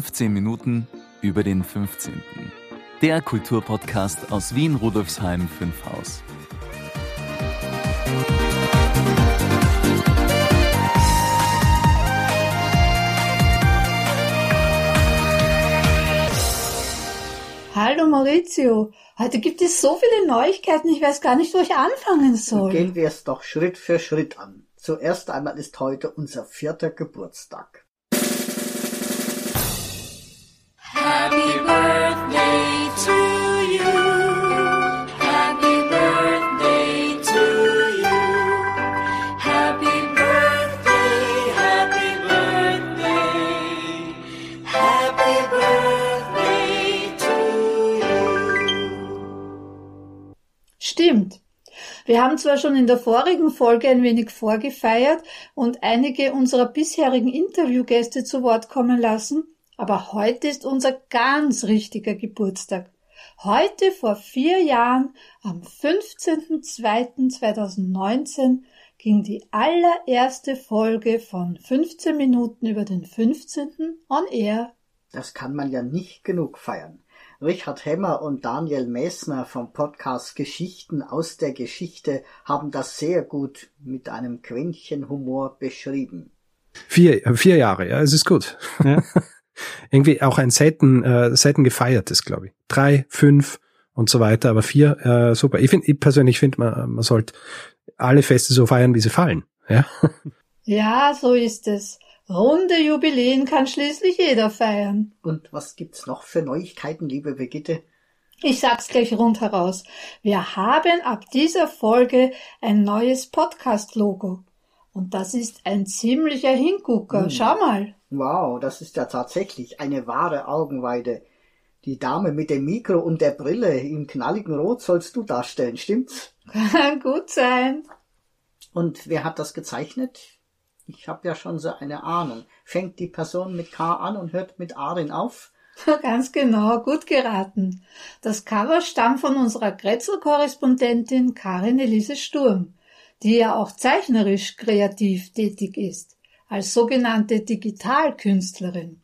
15 Minuten über den 15. Der Kulturpodcast aus Wien Rudolfsheim 5 Haus. Hallo Maurizio, heute gibt es so viele Neuigkeiten, ich weiß gar nicht, wo ich anfangen soll. Gehen wir es doch Schritt für Schritt an. Zuerst einmal ist heute unser vierter Geburtstag. Happy Birthday to you. Happy Birthday to you. Happy Birthday, Happy Birthday. Happy Birthday to you. Stimmt. Wir haben zwar schon in der vorigen Folge ein wenig vorgefeiert und einige unserer bisherigen Interviewgäste zu Wort kommen lassen, aber heute ist unser ganz richtiger Geburtstag. Heute vor vier Jahren, am 15.02.2019, ging die allererste Folge von 15 Minuten über den 15. on air. Das kann man ja nicht genug feiern. Richard Hemmer und Daniel Messner vom Podcast Geschichten aus der Geschichte haben das sehr gut mit einem Quäntchen Humor beschrieben. Vier, vier Jahre, ja, es ist gut. Ja. irgendwie auch ein selten, äh, selten gefeiertes, glaube ich. Drei, fünf und so weiter, aber vier, äh, super. Ich finde, ich persönlich finde, man, man sollte alle Feste so feiern, wie sie fallen. Ja, ja so ist es. Runde Jubiläen kann schließlich jeder feiern. Und was gibt's noch für Neuigkeiten, liebe Brigitte? Ich sag's gleich rundheraus. Wir haben ab dieser Folge ein neues Podcast-Logo. Und das ist ein ziemlicher Hingucker. Hm. Schau mal. Wow, das ist ja tatsächlich eine wahre Augenweide. Die Dame mit dem Mikro und der Brille im knalligen Rot sollst du darstellen, stimmt's? Kann gut sein. Und wer hat das gezeichnet? Ich habe ja schon so eine Ahnung. Fängt die Person mit K an und hört mit Arin auf? Ganz genau, gut geraten. Das Cover stammt von unserer Grätzl-Korrespondentin Karin Elise Sturm, die ja auch zeichnerisch kreativ tätig ist als sogenannte Digitalkünstlerin.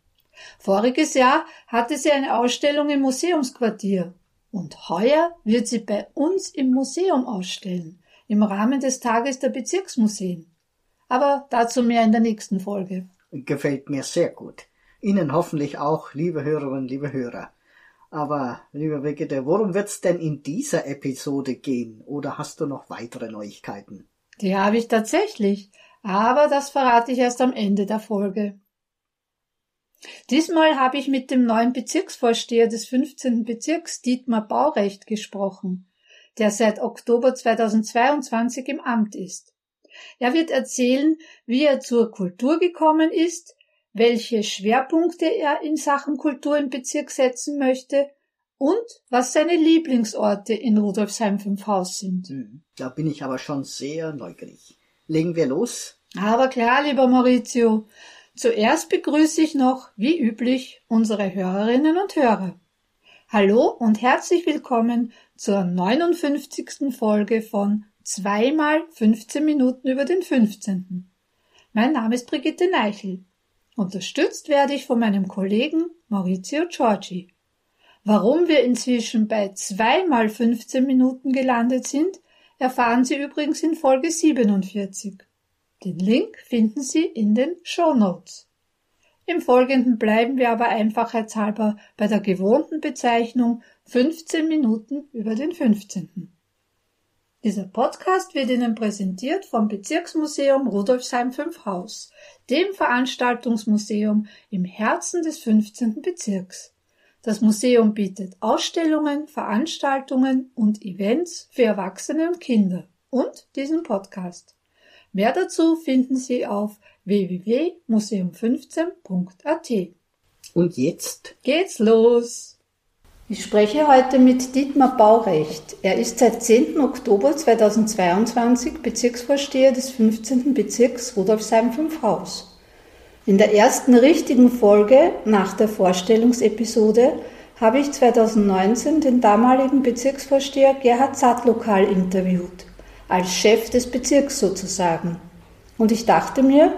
Voriges Jahr hatte sie eine Ausstellung im Museumsquartier und heuer wird sie bei uns im Museum ausstellen, im Rahmen des Tages der Bezirksmuseen. Aber dazu mehr in der nächsten Folge. Gefällt mir sehr gut. Ihnen hoffentlich auch, liebe Hörerinnen, liebe Hörer. Aber, liebe Brigitte, worum wird's denn in dieser Episode gehen? Oder hast du noch weitere Neuigkeiten? Die habe ich tatsächlich aber das verrate ich erst am Ende der Folge. Diesmal habe ich mit dem neuen Bezirksvorsteher des 15. Bezirks Dietmar Baurecht gesprochen, der seit Oktober 2022 im Amt ist. Er wird erzählen, wie er zur Kultur gekommen ist, welche Schwerpunkte er in Sachen Kultur im Bezirk setzen möchte und was seine Lieblingsorte in Rudolfsheim 5 Haus sind. Hm, da bin ich aber schon sehr neugierig. Legen wir los? Aber klar, lieber Maurizio. Zuerst begrüße ich noch, wie üblich, unsere Hörerinnen und Hörer. Hallo und herzlich willkommen zur 59. Folge von zweimal 15 Minuten über den 15. Mein Name ist Brigitte Neichel. Unterstützt werde ich von meinem Kollegen Maurizio Giorgi. Warum wir inzwischen bei zweimal 15 Minuten gelandet sind, erfahren Sie übrigens in Folge 47. Den Link finden Sie in den Show Notes. Im Folgenden bleiben wir aber einfachheitshalber bei der gewohnten Bezeichnung 15 Minuten über den 15. Dieser Podcast wird Ihnen präsentiert vom Bezirksmuseum Rudolfsheim 5 Haus, dem Veranstaltungsmuseum im Herzen des 15. Bezirks. Das Museum bietet Ausstellungen, Veranstaltungen und Events für Erwachsene und Kinder und diesen Podcast. Mehr dazu finden Sie auf www.museum15.at. Und jetzt geht's los. Ich spreche heute mit Dietmar Baurecht. Er ist seit 10. Oktober 2022 Bezirksvorsteher des 15. Bezirks Rudolfsheim 5 Haus. In der ersten richtigen Folge nach der Vorstellungsepisode habe ich 2019 den damaligen Bezirksvorsteher Gerhard Zattlokal interviewt als Chef des Bezirks sozusagen. Und ich dachte mir,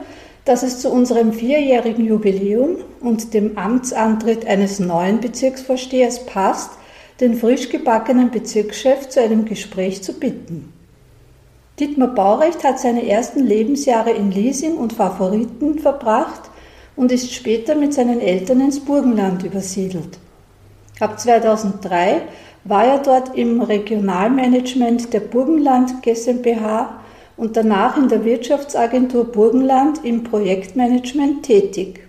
dass es zu unserem vierjährigen Jubiläum und dem Amtsantritt eines neuen Bezirksvorstehers passt, den frisch gebackenen Bezirkschef zu einem Gespräch zu bitten. Dietmar Baurecht hat seine ersten Lebensjahre in Liesing und Favoriten verbracht und ist später mit seinen Eltern ins Burgenland übersiedelt. Ab 2003 war er dort im Regionalmanagement der Burgenland GmbH und danach in der Wirtschaftsagentur Burgenland im Projektmanagement tätig.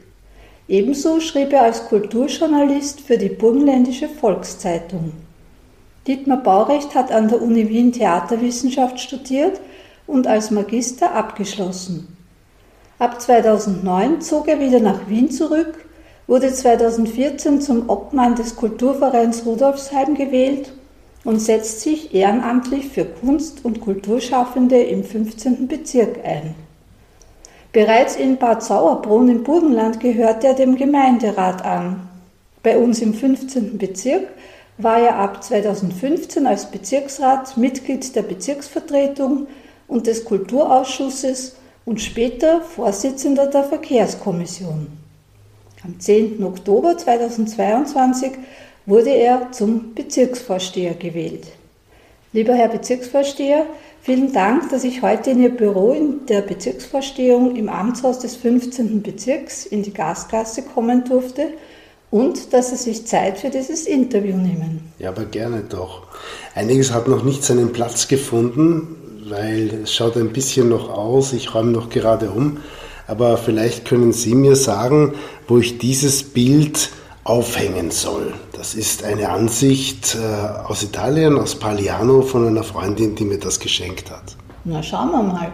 Ebenso schrieb er als Kulturjournalist für die Burgenländische Volkszeitung. Dietmar Baurecht hat an der Uni Wien Theaterwissenschaft studiert und als Magister abgeschlossen. Ab 2009 zog er wieder nach Wien zurück, wurde 2014 zum Obmann des Kulturvereins Rudolfsheim gewählt und setzt sich ehrenamtlich für Kunst- und Kulturschaffende im 15. Bezirk ein. Bereits in Bad Sauerbrunn im Burgenland gehört er dem Gemeinderat an. Bei uns im 15. Bezirk war er ab 2015 als Bezirksrat Mitglied der Bezirksvertretung und des Kulturausschusses und später Vorsitzender der Verkehrskommission. Am 10. Oktober 2022 wurde er zum Bezirksvorsteher gewählt. Lieber Herr Bezirksvorsteher, vielen Dank, dass ich heute in Ihr Büro in der Bezirksvorstehung im Amtshaus des 15. Bezirks in die Gastklasse kommen durfte und dass Sie sich Zeit für dieses Interview nehmen. Ja, aber gerne doch. Einiges hat noch nicht seinen Platz gefunden, weil es schaut ein bisschen noch aus, ich räume noch gerade um, aber vielleicht können Sie mir sagen, wo ich dieses Bild aufhängen soll. Das ist eine Ansicht äh, aus Italien, aus Pagliano, von einer Freundin, die mir das geschenkt hat. Na, schauen wir mal.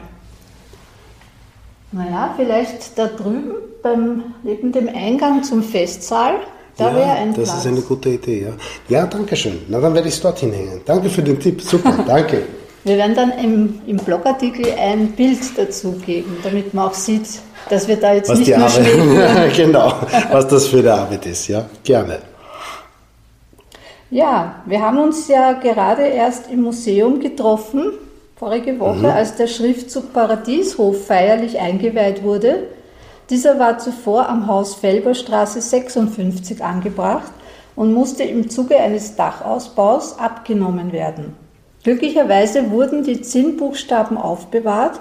Naja, vielleicht da drüben beim, neben dem Eingang zum Festsaal, da ja, wäre ein das Platz. ist eine gute Idee, ja. Ja, danke schön. Na, dann werde ich es dorthin hängen. Danke für den Tipp. Super, danke. Wir werden dann im, im Blogartikel ein Bild dazu geben, damit man auch sieht, dass wir da jetzt was nicht die nur Arbeit, genau, was das für eine Arbeit ist, ja, gerne. Ja, wir haben uns ja gerade erst im Museum getroffen, vorige Woche, mhm. als der Schriftzug Paradieshof feierlich eingeweiht wurde. Dieser war zuvor am Haus Felberstraße 56 angebracht und musste im Zuge eines Dachausbaus abgenommen werden. Glücklicherweise wurden die Zinnbuchstaben aufbewahrt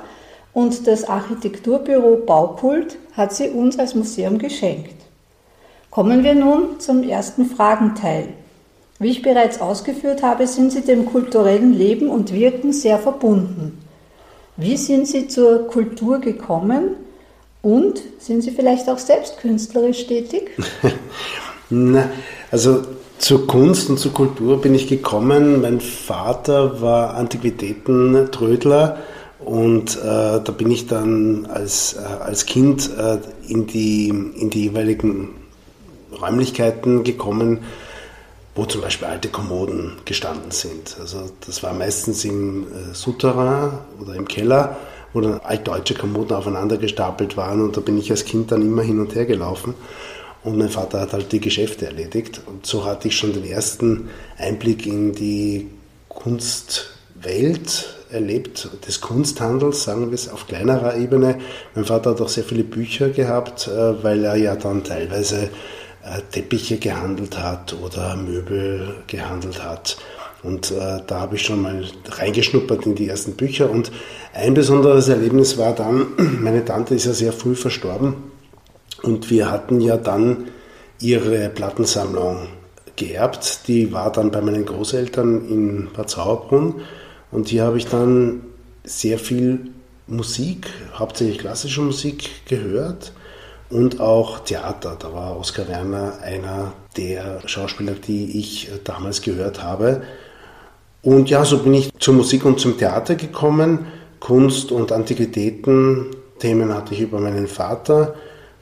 und das Architekturbüro Baukult hat sie uns als Museum geschenkt. Kommen wir nun zum ersten Fragenteil. Wie ich bereits ausgeführt habe, sind Sie dem kulturellen Leben und Wirken sehr verbunden. Wie sind Sie zur Kultur gekommen und sind Sie vielleicht auch selbst künstlerisch tätig? Na, also zur Kunst und zur Kultur bin ich gekommen. Mein Vater war Antiquitäten-Trödler und äh, da bin ich dann als, äh, als Kind äh, in, die, in die jeweiligen Räumlichkeiten gekommen, wo zum Beispiel alte Kommoden gestanden sind. Also das war meistens im äh, Souterrain oder im Keller, wo dann altdeutsche Kommoden aufeinander gestapelt waren und da bin ich als Kind dann immer hin und her gelaufen. Und mein Vater hat halt die Geschäfte erledigt. Und so hatte ich schon den ersten Einblick in die Kunstwelt erlebt, des Kunsthandels, sagen wir es, auf kleinerer Ebene. Mein Vater hat auch sehr viele Bücher gehabt, äh, weil er ja dann teilweise äh, Teppiche gehandelt hat oder Möbel gehandelt hat. Und äh, da habe ich schon mal reingeschnuppert in die ersten Bücher. Und ein besonderes Erlebnis war dann, meine Tante ist ja sehr früh verstorben und wir hatten ja dann ihre Plattensammlung geerbt. Die war dann bei meinen Großeltern in Bad Sauerbrunn. Und hier habe ich dann sehr viel Musik, hauptsächlich klassische Musik gehört und auch Theater. Da war Oskar Werner einer der Schauspieler, die ich damals gehört habe. Und ja, so bin ich zur Musik und zum Theater gekommen. Kunst und Antiquitäten, Themen hatte ich über meinen Vater.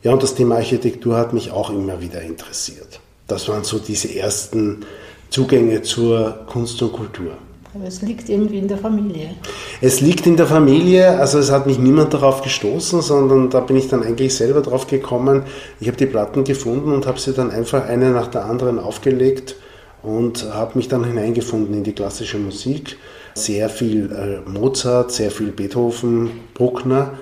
Ja, und das Thema Architektur hat mich auch immer wieder interessiert. Das waren so diese ersten Zugänge zur Kunst und Kultur. Aber es liegt irgendwie in der Familie. Es liegt in der Familie, also es hat mich niemand darauf gestoßen, sondern da bin ich dann eigentlich selber drauf gekommen. Ich habe die Platten gefunden und habe sie dann einfach eine nach der anderen aufgelegt und habe mich dann hineingefunden in die klassische Musik. Sehr viel äh, Mozart, sehr viel Beethoven, Bruckner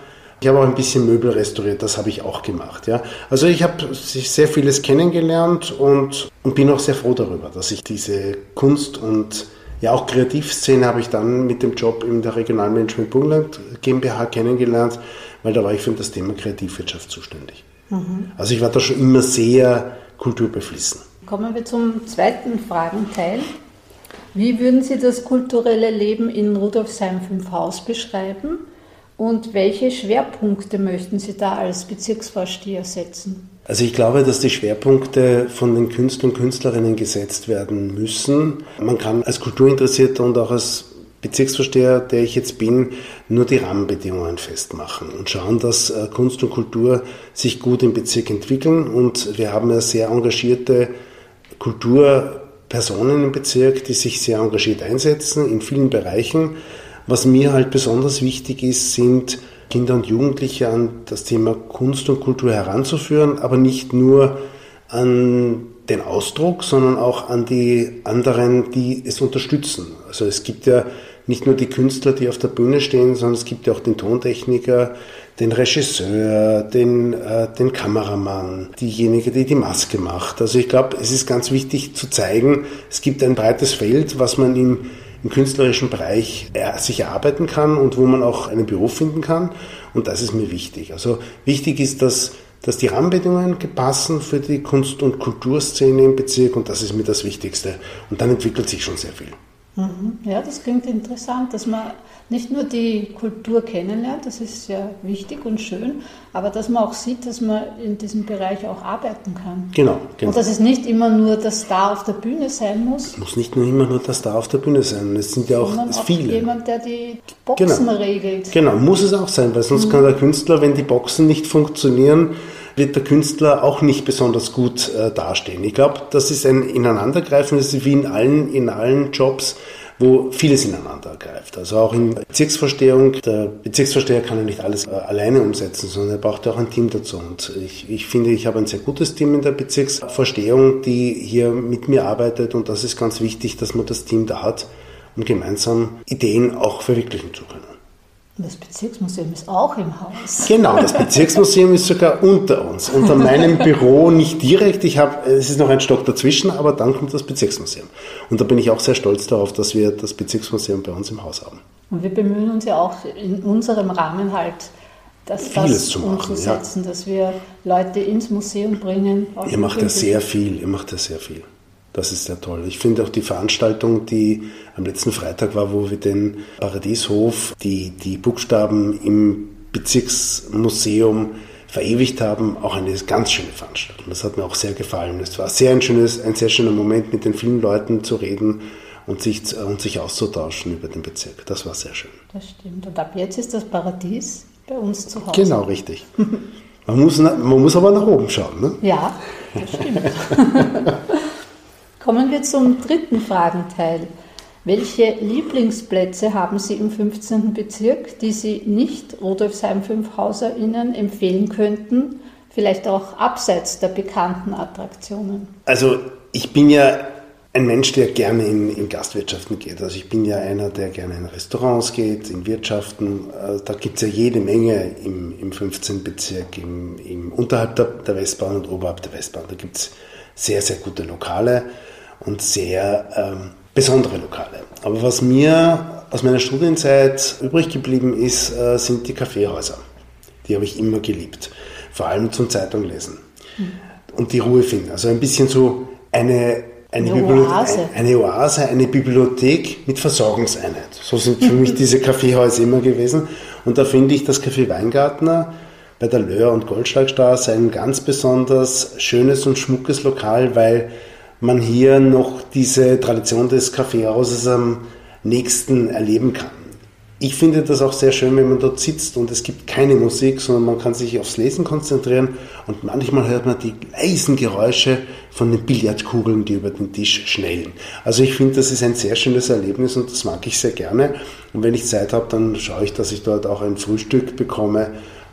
Ich habe auch ein bisschen Möbel restauriert, das habe ich auch gemacht. Ja. Also ich habe sehr vieles kennengelernt und, und bin auch sehr froh darüber, dass ich diese Kunst und ja auch Kreativszene habe ich dann mit dem Job in der Regionalmanagement Burgenland GmbH kennengelernt, weil da war ich für das Thema Kreativwirtschaft zuständig. Mhm. Also ich war da schon immer sehr kulturbeflissen. Kommen wir zum zweiten Fragenteil. Wie würden Sie das kulturelle Leben in Rudolfsheim 5 Haus beschreiben und welche Schwerpunkte möchten Sie da als Bezirksvorsteher setzen? Also ich glaube, dass die Schwerpunkte von den Künstlern und Künstlerinnen gesetzt werden müssen. Man kann als Kulturinteressierter und auch als Bezirksvorsteher, der ich jetzt bin, nur die Rahmenbedingungen festmachen und schauen, dass äh, Kunst und Kultur sich gut im Bezirk entwickeln. Und wir haben ja sehr engagierte Kulturpersonen im Bezirk, die sich sehr engagiert einsetzen in vielen Bereichen. Was mir halt besonders wichtig ist, sind Kinder und Jugendliche an das Thema Kunst und Kultur heranzuführen, aber nicht nur an den Ausdruck, sondern auch an die anderen, die es unterstützen. Also es gibt ja nicht nur die Künstler, die auf der Bühne stehen, sondern es gibt ja auch den Tontechniker, den Regisseur, den, äh, den Kameramann, diejenige, die die Maske macht. Also ich glaube, es ist ganz wichtig zu zeigen, es gibt ein breites Feld, was man im, im künstlerischen Bereich äh, sich erarbeiten kann und wo man auch einen Beruf finden kann. Und das ist mir wichtig. Also wichtig ist, dass dass die Rahmenbedingungen passen für die Kunst- und Kulturszene im Bezirk und das ist mir das Wichtigste. Und dann entwickelt sich schon sehr viel. Mhm. Ja, das klingt interessant, dass man nicht nur die Kultur kennenlernt, das ist sehr wichtig und schön, aber dass man auch sieht, dass man in diesem Bereich auch arbeiten kann. Genau, genau. Und dass es nicht immer nur der Star auf der Bühne sein muss. Es muss nicht nur immer nur der Star auf der Bühne sein. Es sind ja auch, auch viele. jemand, der die Boxen genau. regelt. Genau, muss es auch sein, weil sonst mhm. kann der Künstler, wenn die Boxen nicht funktionieren, wird der Künstler auch nicht besonders gut äh, dastehen. Ich glaube, das ist ein Ineinandergreifen, das ist wie in allen, in allen Jobs, wo vieles ineinander greift. Also auch in Bezirksverstehung. Der Bezirksversteher kann ja nicht alles äh, alleine umsetzen, sondern er braucht auch ein Team dazu. Und ich, ich finde, ich habe ein sehr gutes Team in der Bezirksverstehung, die hier mit mir arbeitet. Und das ist ganz wichtig, dass man das Team da hat, um gemeinsam Ideen auch verwirklichen zu können. Das Bezirksmuseum ist auch im Haus. Genau, das Bezirksmuseum ist sogar unter uns. Unter meinem Büro nicht direkt. Ich habe, es ist noch ein Stock dazwischen, aber dann kommt das Bezirksmuseum. Und da bin ich auch sehr stolz darauf, dass wir das Bezirksmuseum bei uns im Haus haben. Und wir bemühen uns ja auch in unserem Rahmen halt, das, Vieles zu machen, umzusetzen, ja. dass wir Leute ins Museum bringen. Ihr macht ja sehr viel, ihr macht ja sehr viel. Das ist sehr toll. Ich finde auch die Veranstaltung, die am letzten Freitag war, wo wir den Paradieshof, die, die Buchstaben im Bezirksmuseum verewigt haben, auch eine ganz schöne Veranstaltung. Das hat mir auch sehr gefallen. Es war sehr ein schönes, ein sehr schöner Moment, mit den vielen Leuten zu reden und sich, und sich auszutauschen über den Bezirk. Das war sehr schön. Das stimmt. Und ab jetzt ist das Paradies bei uns zu Hause. Genau, richtig. Man muss, man muss aber nach oben schauen. Ne? Ja, das stimmt. Kommen wir zum dritten Fragenteil. Welche Lieblingsplätze haben Sie im 15. Bezirk, die Sie nicht Rudolfsheim 5 HauserInnen empfehlen könnten, vielleicht auch abseits der bekannten Attraktionen? Also ich bin ja ein Mensch, der gerne in, in, Gastwirtschaften geht. Also ich bin ja einer, der gerne in Restaurants geht, in Wirtschaften. Äh, da gibt es ja jede Menge im, im 15. Bezirk, im, im unterhalb der, der Westbahn und oberhalb der Westbahn. Da gibt es sehr, sehr gute Lokale und sehr ähm, besondere Lokale. Aber was mir aus meiner Studienzeit übrig geblieben ist, äh, sind die Kaffeehäuser. Die habe ich immer geliebt. Vor allem zum Zeitunglesen. Mhm. Und die Ruhe finden. Also ein bisschen so eine, eine, eine Oase. eine Oase, eine Bibliothek mit Versorgungseinheit. So sind für mich diese Kaffeehäuser immer gewesen. Und da finde ich das Café Weingartner bei der Löhr- und Goldschlagstraße ein ganz besonders schönes und schmuckes Lokal, weil man hier noch diese Tradition des Kaffeehauses am nächsten erleben kann. Ich finde das auch sehr schön, wenn man dort sitzt und es gibt keine Musik, sondern man kann sich aufs Lesen konzentrieren und manchmal hört man die leisen Geräusche von den Billardkugeln, die über den Tisch schnellen. Also ich finde, das ist ein sehr schönes Erlebnis und das mag ich sehr gerne. Und wenn ich Zeit habe, dann schaue ich, dass ich dort auch ein Frühstück bekomme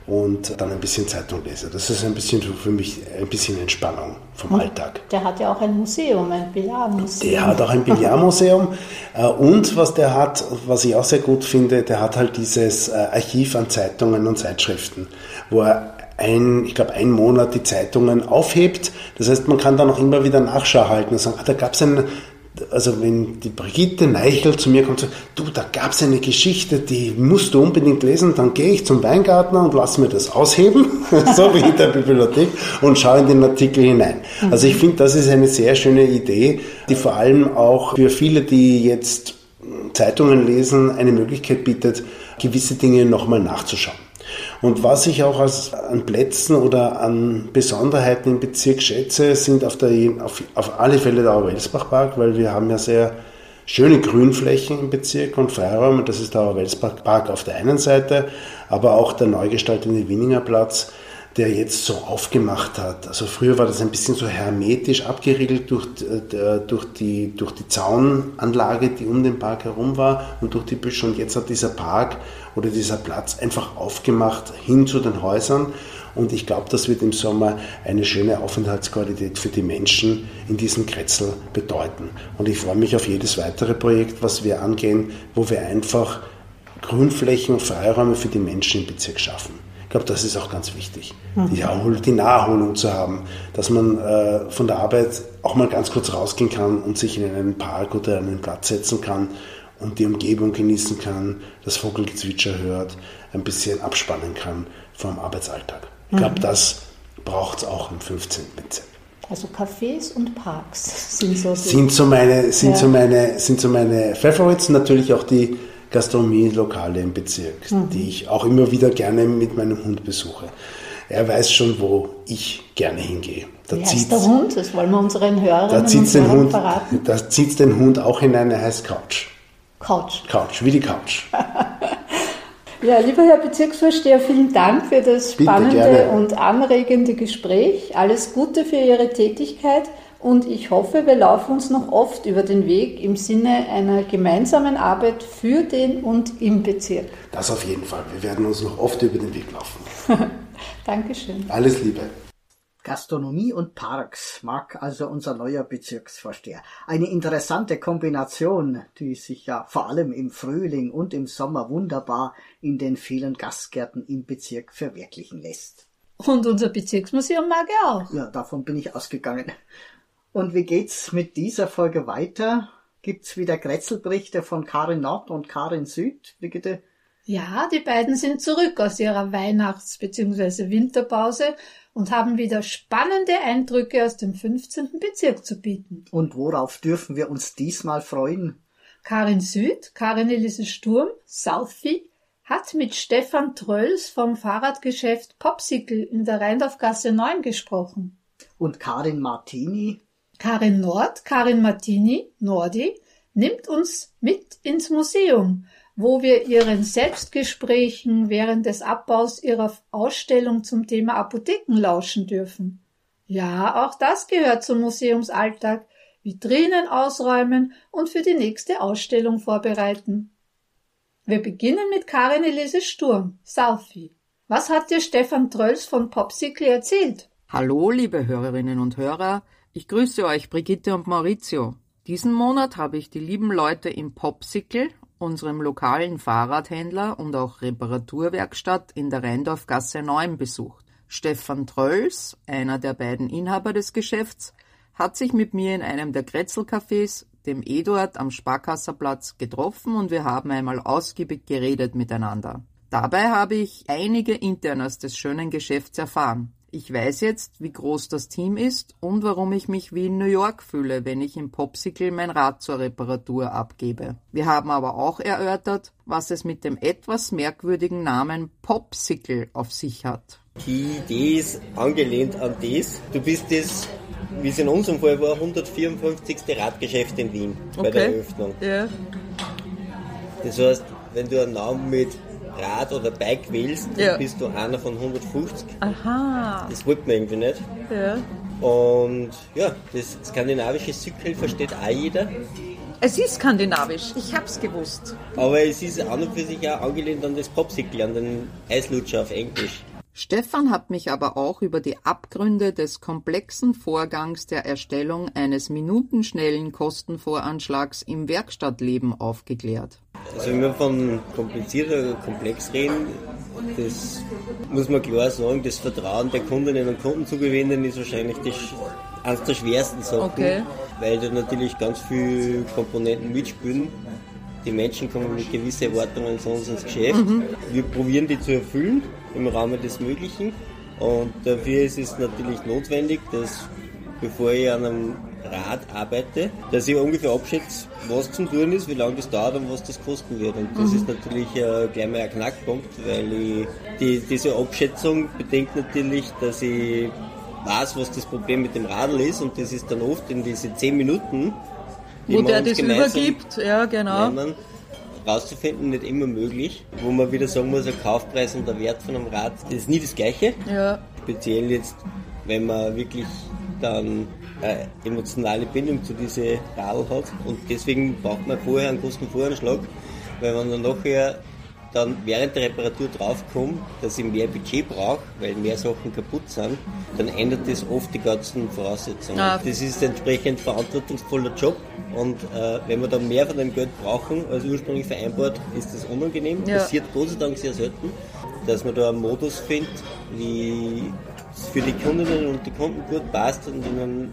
und dann ein bisschen Zeitung lese. Das ist ein bisschen für mich ein bisschen Entspannung vom Und Alltag. Der hat ja auch ein Museum, ein Billardmuseum. Der hat auch ein Billardmuseum äh, und was der hat, was ich auch sehr gut finde, der hat halt dieses äh, Archiv an Zeitungen und Zeitschriften, wo er ein, ich glaube, einen Monat die Zeitungen aufhebt. Das heißt, man kann da noch immer wieder Nachschau halten und sagen, ah, da gab es ein, also wenn die Brigitte Neichel zu mir kommt und sagt, du, da gab es eine Geschichte, die musst du unbedingt lesen, dann gehe ich zum Weingartner und lass mir das ausheben, so wie in der Bibliothek, und schaue in den Artikel hinein. Also ich finde, das ist eine sehr schöne Idee, die vor allem auch für viele, die jetzt Zeitungen lesen, eine Möglichkeit bietet, gewisse Dinge nochmal nachzuschauen. Und was ich auch als, an Plätzen oder an Besonderheiten im Bezirk schätze, sind auf, der, auf, auf alle Fälle der Auer-Welsbach-Park, weil wir haben ja sehr schöne Grünflächen im Bezirk und Freiräume. Das ist der Auer-Welsbach-Park auf der einen Seite, aber auch der neu gestaltete Wieninger Platz, der jetzt so aufgemacht hat. Also früher war das ein bisschen so hermetisch abgeriegelt durch, äh, durch, die, durch die Zaunanlage, die um den Park herum war und durch die Büsche. Und jetzt hat dieser Park oder dieser Platz einfach aufgemacht hin zu den Häusern. Und ich glaube, das wird im Sommer eine schöne Aufenthaltsqualität für die Menschen in diesem Kretzel bedeuten. Und ich freue mich auf jedes weitere Projekt, was wir angehen, wo wir einfach Grünflächen und Freiräume für die Menschen im Bezirk schaffen. Ich glaube, das ist auch ganz wichtig, die, die Naherholung zu haben, dass man äh, von der Arbeit auch mal ganz kurz rausgehen kann und sich in einen Park oder einen Platz setzen kann und die Umgebung genießen kann, das Vogelgezwitscher hört, ein bisschen abspannen kann vom Arbeitsalltag. Ich glaube, das braucht es auch im 15. Bezirk. Also Cafés und Parks sind so Sind so meine, sind Ja. so meine, sind so meine Favorites. Natürlich auch die Gastronomie-Lokale im Bezirk, Mhm. die ich auch immer wieder gerne mit meinem Hund besuche. Er weiß schon, wo ich gerne hingehe. Da Wie zieht heißt der Hund? Das wollen wir unseren Hörerinnen da zieht's den Hörern Hund, verraten. da zieht's den Hund auch hinein. Er heißt Couch. Couch. Couch, wie die Couch. Ja, lieber Herr Bezirksvorsteher, vielen Dank für das Bitte, spannende gerne. und anregende Gespräch. Alles Gute für Ihre Tätigkeit und ich hoffe, wir laufen uns noch oft über den Weg im Sinne einer gemeinsamen Arbeit für den und im Bezirk. Das auf jeden Fall. Wir werden uns noch oft über den Weg laufen. Dankeschön. Alles Liebe. Gastronomie und Parks mag also unser neuer Bezirksvorsteher. Eine interessante Kombination, die sich ja vor allem im Frühling und im Sommer wunderbar in den vielen Gastgärten im Bezirk verwirklichen lässt. Und unser Bezirksmuseum mag er auch. Ja, davon bin ich ausgegangen. Und wie geht's mit dieser Folge weiter? Gibt's wieder Grätzelberichte von Karin Nord und Karin Süd, Brigitte? Ja, die beiden sind zurück aus ihrer Weihnachts- bzw. Winterpause und haben wieder spannende Eindrücke aus dem 15. Bezirk zu bieten. Und worauf dürfen wir uns diesmal freuen? Karin Süd, Karin Elise Sturm, Southie, hat mit Stefan Trölls vom Fahrradgeschäft Popsicle in der Rheindorfgasse 9 gesprochen. Und Karin Martini? Karin Nord, Karin Martini, Nordi, nimmt uns mit ins Museum, wo wir ihren Selbstgesprächen während des Abbaus ihrer Ausstellung zum Thema Apotheken lauschen dürfen. Ja, auch das gehört zum Museumsalltag, Vitrinen ausräumen und für die nächste Ausstellung vorbereiten. Wir beginnen mit Karin Elise Sturm, Southie. Was hat dir Stefan Trölls von Popsicle erzählt? Hallo, liebe Hörerinnen und Hörer. Ich grüße euch, Brigitte und Maurizio. Diesen Monat habe ich die lieben Leute im Popsicle, unserem lokalen Fahrradhändler und auch Reparaturwerkstatt in der Rheindorfgasse 9 besucht. Stefan Trölls, einer der beiden Inhaber des Geschäfts, hat sich mit mir in einem der Kretzelcafés, dem Eduard am Sparkasserplatz, getroffen und wir haben einmal ausgiebig geredet miteinander. Dabei habe ich einige Internas des schönen Geschäfts erfahren. Ich weiß jetzt, wie groß das Team ist und warum ich mich wie in New York fühle, wenn ich im Popsicle mein Rad zur Reparatur abgebe. Wir haben aber auch erörtert, was es mit dem etwas merkwürdigen Namen Popsicle auf sich hat. Die Idee ist angelehnt an das. Du bist das, wie es in unserem Fall war, 154. Radgeschäft in Wien bei der Eröffnung. Ja. Das heißt, wenn du einen Namen mit Rad oder Bike wählst, dann Ja. bist du einer von 150. Aha. Das wollte man irgendwie nicht. Ja. Und ja, das skandinavische Cykel versteht auch jeder. Es ist skandinavisch. Ich hab's gewusst. Aber es ist an und für sich auch angelehnt an das Popsicle, an den Eislutscher auf Englisch. Stefan hat mich aber auch über die Abgründe des komplexen Vorgangs der Erstellung eines minutenschnellen Kostenvoranschlags im Werkstattleben aufgeklärt. Also wenn wir von kompliziert oder komplex reden, das muss man klar sagen, das Vertrauen der Kundinnen und Kunden zu gewinnen, ist wahrscheinlich die, eines der schwersten Sachen, okay. weil da natürlich ganz viele Komponenten mitspielen. Die Menschen kommen mit gewissen Erwartungen zu uns ins Geschäft. Mhm. Wir probieren die zu erfüllen im Rahmen des Möglichen. Und dafür ist es natürlich notwendig, dass bevor ich an einem Rad arbeite, dass ich ungefähr abschätze, was zum tun ist, wie lange das dauert und was das kosten wird. Und das mhm. ist natürlich äh, gleich mal ein Knackpunkt, weil ich die, diese Abschätzung bedenkt natürlich, dass ich weiß, was das Problem mit dem Radl ist und das ist dann oft in diese 10 Minuten, die wo der das übergibt, ja genau. Nehmen, rauszufinden, nicht immer möglich. Wo man wieder sagen muss, der Kaufpreis und der Wert von einem Rad, ist nie das gleiche. Ja. Speziell jetzt, wenn man wirklich dann eine emotionale Bindung zu diese Radl hat. Und deswegen braucht man vorher einen Kostenvoranschlag, weil man dann nachher dann während der Reparatur draufkomme, dass ich mehr Budget brauche, weil mehr Sachen kaputt sind, dann ändert das oft die ganzen Voraussetzungen. Ah. Das ist entsprechend verantwortungsvoller Job und äh, wenn wir dann mehr von dem Geld brauchen als ursprünglich vereinbart, ist das unangenehm. Ja. Passiert Gott sei Dank sehr selten, dass man da einen Modus findet, wie es für die Kundinnen und die Kunden gut passt und ihnen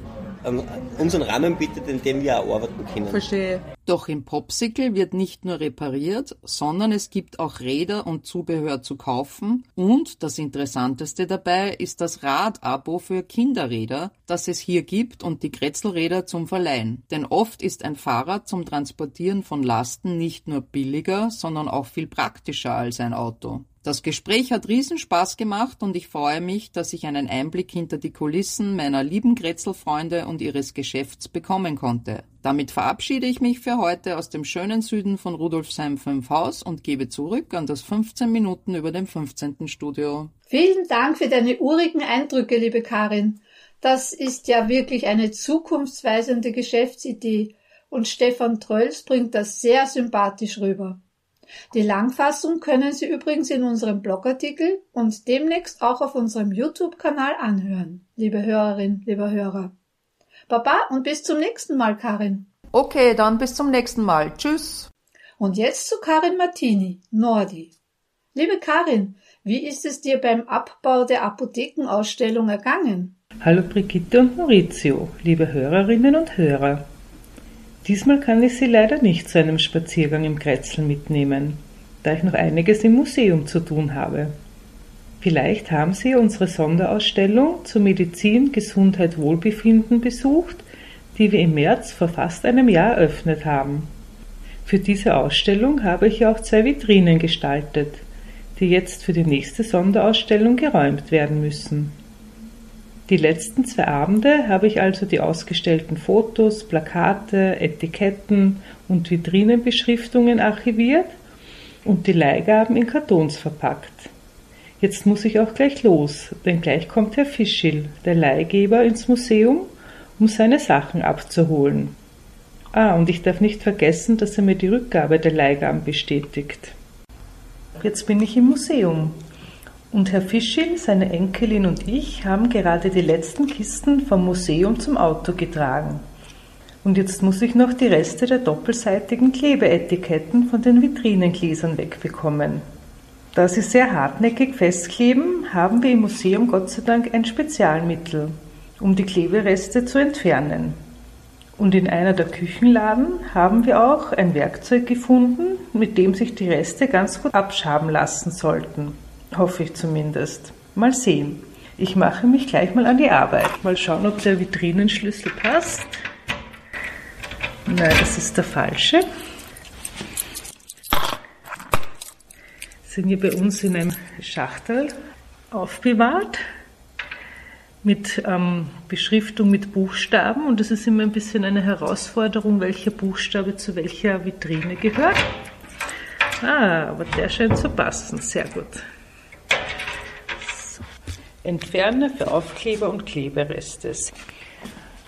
unseren Rahmen bietet, in dem wir auch arbeiten können. Verstehe. Doch im Popsicle wird nicht nur repariert, sondern es gibt auch Räder und Zubehör zu kaufen. Und das Interessanteste dabei ist das Radabo für Kinderräder, das es hier gibt und die Kretzelräder zum Verleihen. Denn oft ist ein Fahrrad zum Transportieren von Lasten nicht nur billiger, sondern auch viel praktischer als ein Auto. Das Gespräch hat Riesenspaß gemacht und ich freue mich, dass ich einen Einblick hinter die Kulissen meiner lieben Grätzelfreunde und ihres Geschäfts bekommen konnte. Damit verabschiede ich mich für heute aus dem schönen Süden von Rudolfsheim 5 Haus und gebe zurück an das 15 Minuten über dem 15. Studio. Vielen Dank für deine urigen Eindrücke, liebe Karin. Das ist ja wirklich eine zukunftsweisende Geschäftsidee und Stefan Trölls bringt das sehr sympathisch rüber. Die Langfassung können Sie übrigens in unserem Blogartikel und demnächst auch auf unserem YouTube-Kanal anhören, liebe Hörerin, lieber Hörer. Baba und bis zum nächsten Mal, Karin. Okay, dann bis zum nächsten Mal. Tschüss. Und jetzt zu Karin Martini, Nordi. Liebe Karin, wie ist es dir beim Abbau der Apothekenausstellung ergangen? Hallo Brigitte und Maurizio, liebe Hörerinnen und Hörer. Diesmal kann ich Sie leider nicht zu einem Spaziergang im Kretzel mitnehmen, da ich noch einiges im Museum zu tun habe. Vielleicht haben Sie unsere Sonderausstellung zu Medizin, Gesundheit, Wohlbefinden besucht, die wir im März vor fast einem Jahr eröffnet haben. Für diese Ausstellung habe ich auch zwei Vitrinen gestaltet, die jetzt für die nächste Sonderausstellung geräumt werden müssen. Die letzten zwei Abende habe ich also die ausgestellten Fotos, Plakate, Etiketten und Vitrinenbeschriftungen archiviert und die Leihgaben in Kartons verpackt. Jetzt muss ich auch gleich los, denn gleich kommt Herr Fischil, der Leihgeber, ins Museum, um seine Sachen abzuholen. Ah, und ich darf nicht vergessen, dass er mir die Rückgabe der Leihgaben bestätigt. Jetzt bin ich im Museum und Herr Fischil, seine Enkelin und ich haben gerade die letzten Kisten vom Museum zum Auto getragen. Und jetzt muss ich noch die Reste der doppelseitigen Klebeetiketten von den Vitrinengläsern wegbekommen. Da sie sehr hartnäckig festkleben, haben wir im Museum Gott sei Dank ein Spezialmittel, um die Klebereste zu entfernen. Und in einer der Küchenladen haben wir auch ein Werkzeug gefunden, mit dem sich die Reste ganz gut abschaben lassen sollten. Hoffe ich zumindest. Mal sehen. Ich mache mich gleich mal an die Arbeit. Mal schauen, ob der Vitrinenschlüssel passt. Nein, das ist der falsche. Sind hier bei uns in einem Schachtel aufbewahrt mit ähm, Beschriftung mit Buchstaben und es ist immer ein bisschen eine Herausforderung, welcher Buchstabe zu welcher Vitrine gehört. Ah, aber der scheint zu passen. Sehr gut. Entferner für Aufkleber und Klebereste.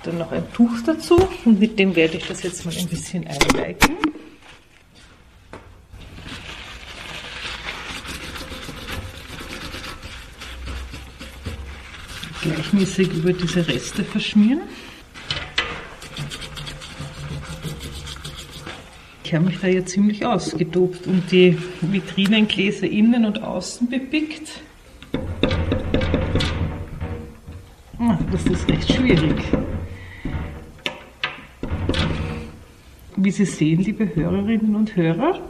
Dann noch ein Tuch dazu und mit dem werde ich das jetzt mal ein bisschen einweichen. gleichmäßig über diese Reste verschmieren. Ich habe mich da ja ziemlich ausgetobt und die Vitrinengläser innen und außen bepickt. Das ist recht schwierig. Wie Sie sehen, liebe Hörerinnen und Hörer,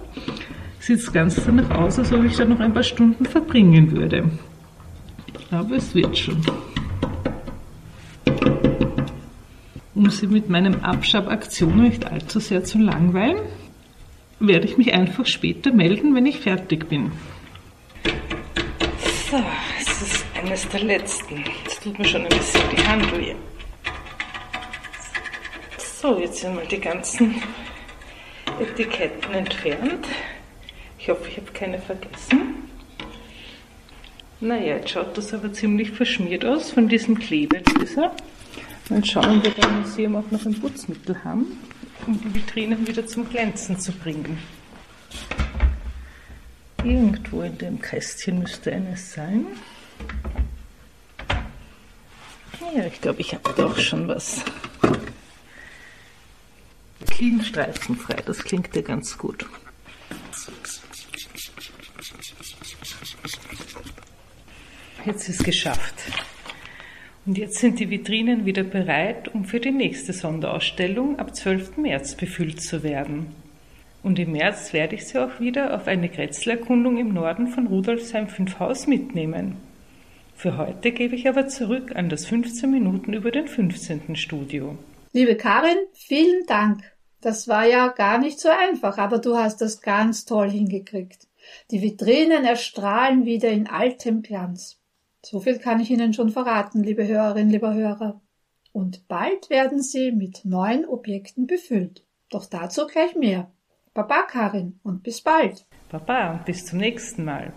sieht es ganz danach aus, als ob ich da noch ein paar Stunden verbringen würde. Aber es wird schon. Um Sie mit meinen Abschabaktionen nicht allzu sehr zu langweilen, werde ich mich einfach später melden, wenn ich fertig bin. So, es ist eines der letzten. Das tut mir schon ein bisschen die Hand weh. So, jetzt sind mal die ganzen Etiketten entfernt. Ich hoffe, ich habe keine vergessen. Naja, jetzt schaut das aber ziemlich verschmiert aus von diesem Klebelöser. Dann schauen wir beim Museum auch noch ein Putzmittel haben, um die Vitrinen wieder zum Glänzen zu bringen. Irgendwo in dem Kästchen müsste eines sein. Ja, ich glaube, ich habe da auch schon was. Clean streifenfrei, das klingt ja ganz gut. Jetzt ist es geschafft. Und jetzt sind die Vitrinen wieder bereit, um für die nächste Sonderausstellung ab 12. März befüllt zu werden. Und im März werde ich sie auch wieder auf eine Grätzlerkundung im Norden von Rudolfsheim 5 Haus mitnehmen. Für heute gebe ich aber zurück an das 15 Minuten über den 15. Studio. Liebe Karin, vielen Dank. Das war ja gar nicht so einfach, aber du hast das ganz toll hingekriegt. Die Vitrinen erstrahlen wieder in altem Glanz. So viel kann ich Ihnen schon verraten, liebe Hörerinnen, lieber Hörer. Und bald werden sie mit neuen Objekten befüllt. Doch dazu gleich mehr. Baba Karin und bis bald. Baba und bis zum nächsten Mal.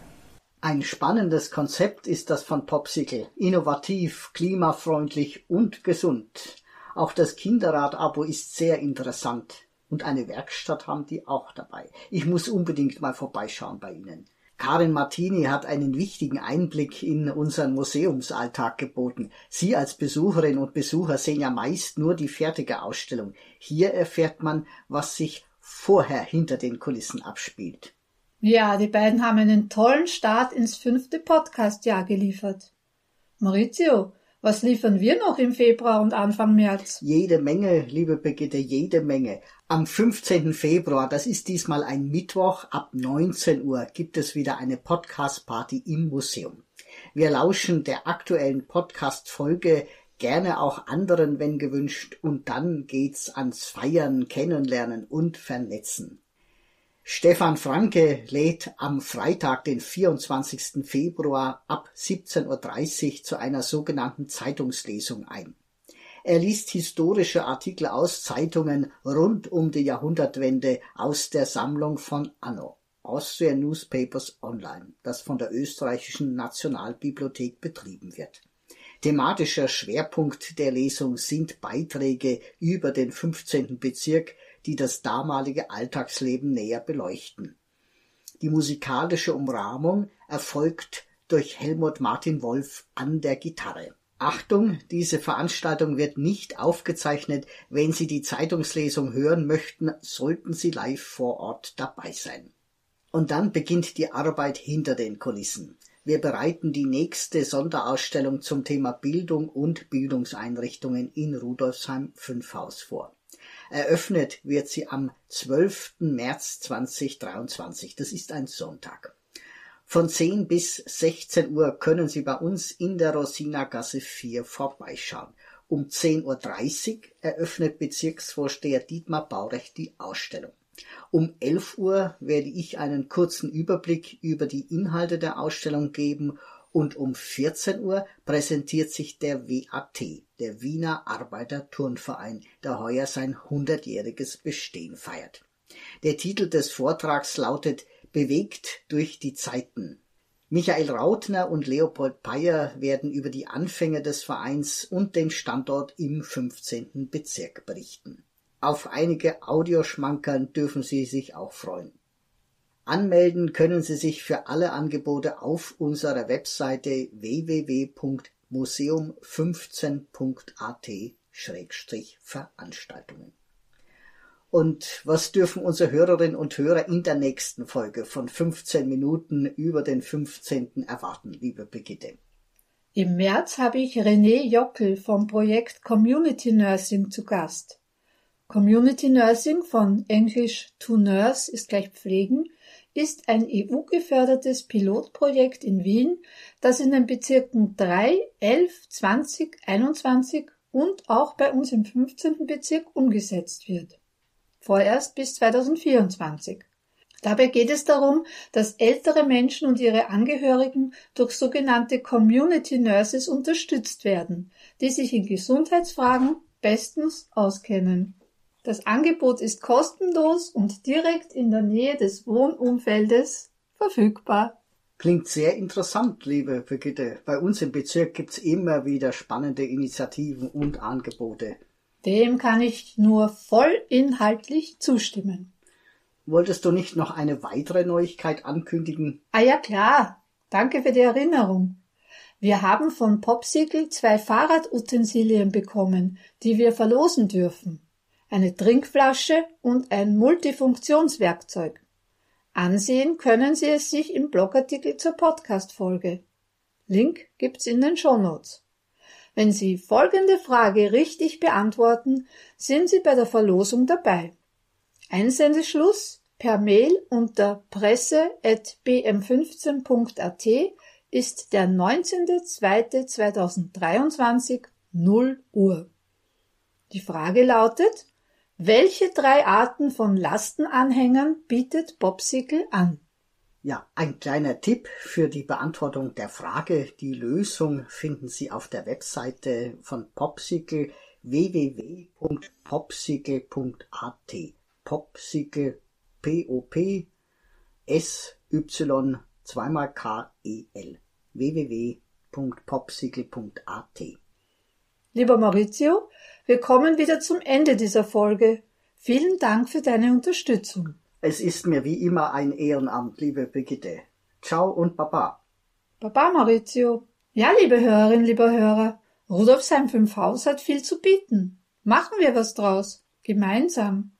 Ein spannendes Konzept ist das von Popsicle. Innovativ, klimafreundlich und gesund. Auch das Kinderrad-Abo ist sehr interessant. Und eine Werkstatt haben die auch dabei. Ich muss unbedingt mal vorbeischauen bei Ihnen. Karin Martini hat einen wichtigen Einblick in unseren Museumsalltag geboten. Sie als Besucherin und Besucher sehen ja meist nur die fertige Ausstellung. Hier erfährt man, was sich vorher hinter den Kulissen abspielt. Ja, die beiden haben einen tollen Start ins fünfte Podcastjahr geliefert. Maurizio, was liefern wir noch im Februar und Anfang März? Jede Menge, liebe Brigitte, jede Menge. Am 15. Februar, das ist diesmal ein Mittwoch, ab 19 Uhr gibt es wieder eine Podcast-Party im Museum. Wir lauschen der aktuellen Podcast-Folge, gerne auch anderen, wenn gewünscht, und dann geht's ans Feiern, Kennenlernen und Vernetzen. Stefan Franke lädt am Freitag, den 24. Februar ab 17.30 Uhr zu einer sogenannten Zeitungslesung ein. Er liest historische Artikel aus Zeitungen rund um die Jahrhundertwende aus der Sammlung von Anno, Austrian Newspapers Online, das von der österreichischen Nationalbibliothek betrieben wird. Thematischer Schwerpunkt der Lesung sind Beiträge über den 15. Bezirk die das damalige Alltagsleben näher beleuchten. Die musikalische Umrahmung erfolgt durch Helmut Martin Wolf an der Gitarre. Achtung, diese Veranstaltung wird nicht aufgezeichnet. Wenn Sie die Zeitungslesung hören möchten, sollten Sie live vor Ort dabei sein. Und dann beginnt die Arbeit hinter den Kulissen. Wir bereiten die nächste Sonderausstellung zum Thema Bildung und Bildungseinrichtungen in Rudolfsheim 5 Haus vor. Eröffnet wird sie am 12. März 2023. Das ist ein Sonntag. Von 10 bis 16 Uhr können Sie bei uns in der Rosinagasse 4 vorbeischauen. Um 10.30 Uhr eröffnet Bezirksvorsteher Dietmar Baurecht die Ausstellung. Um 11 Uhr werde ich einen kurzen Überblick über die Inhalte der Ausstellung geben und um 14 Uhr präsentiert sich der WAT, der Wiener Arbeiter-Turnverein, der heuer sein 100-jähriges Bestehen feiert. Der Titel des Vortrags lautet Bewegt durch die Zeiten. Michael Rautner und Leopold Peyer werden über die Anfänge des Vereins und den Standort im 15. Bezirk berichten. Auf einige Audioschmankern dürfen Sie sich auch freuen. Anmelden können Sie sich für alle Angebote auf unserer Webseite www.www museum15.at-veranstaltungen. Und was dürfen unsere Hörerinnen und Hörer in der nächsten Folge von 15 Minuten über den 15. erwarten, liebe Brigitte? Im März habe ich René Jockel vom Projekt Community Nursing zu Gast. Community Nursing von Englisch to Nurse ist gleich Pflegen ist ein EU-gefördertes Pilotprojekt in Wien, das in den Bezirken 3, 11, 20, 21 und auch bei uns im 15. Bezirk umgesetzt wird. Vorerst bis 2024. Dabei geht es darum, dass ältere Menschen und ihre Angehörigen durch sogenannte Community Nurses unterstützt werden, die sich in Gesundheitsfragen bestens auskennen. Das Angebot ist kostenlos und direkt in der Nähe des Wohnumfeldes verfügbar. Klingt sehr interessant, liebe Brigitte. Bei uns im Bezirk gibt's immer wieder spannende Initiativen und Angebote. Dem kann ich nur voll inhaltlich zustimmen. Wolltest du nicht noch eine weitere Neuigkeit ankündigen? Ah ja klar. Danke für die Erinnerung. Wir haben von Popsicle zwei Fahrradutensilien bekommen, die wir verlosen dürfen. Eine Trinkflasche und ein Multifunktionswerkzeug. Ansehen können Sie es sich im Blogartikel zur Podcast-Folge. Link gibt's in den Shownotes. Wenn Sie folgende Frage richtig beantworten, sind Sie bei der Verlosung dabei. Einsendeschluss per Mail unter presse.bm15.at ist der 19.02.2023 0 Uhr. Die Frage lautet, welche drei Arten von Lastenanhängern bietet Popsicle an? Ja, ein kleiner Tipp für die Beantwortung der Frage. Die Lösung finden Sie auf der Webseite von Popsicle www.popsicle.at. Popsicle P-O-P S-Y zweimal K-E-L www.popsicle.at Lieber Maurizio, wir kommen wieder zum Ende dieser Folge. Vielen Dank für deine Unterstützung. Es ist mir wie immer ein Ehrenamt, liebe Brigitte. Ciao und Baba. Baba, Maurizio. Ja, liebe Hörerinnen, lieber Hörer, Rudolfsheim 5 Haus hat viel zu bieten. Machen wir was draus. Gemeinsam.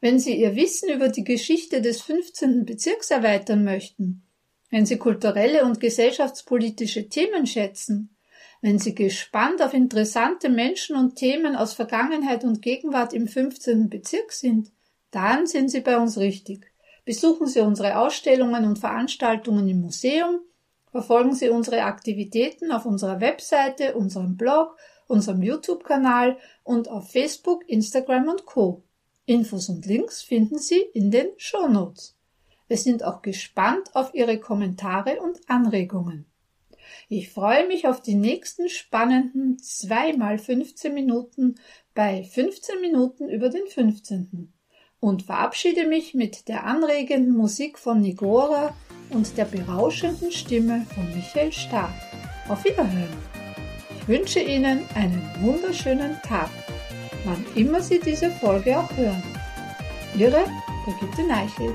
Wenn Sie Ihr Wissen über die Geschichte des 15. Bezirks erweitern möchten, wenn Sie kulturelle und gesellschaftspolitische Themen schätzen, wenn Sie gespannt auf interessante Menschen und Themen aus Vergangenheit und Gegenwart im 15. Bezirk sind, dann sind Sie bei uns richtig. Besuchen Sie unsere Ausstellungen und Veranstaltungen im Museum, verfolgen Sie unsere Aktivitäten auf unserer Webseite, unserem Blog, unserem YouTube-Kanal und auf Facebook, Instagram und Co. Infos und Links finden Sie in den Show Notes. Wir sind auch gespannt auf Ihre Kommentare und Anregungen. Ich freue mich auf die nächsten spannenden 2 mal 15 Minuten bei 15 Minuten über den 15. und verabschiede mich mit der anregenden Musik von Nigora und der berauschenden Stimme von Michael Stark. Auf Wiederhören! Ich wünsche Ihnen einen wunderschönen Tag wann immer Sie diese Folge auch hören. Ihre Brigitte Neichel.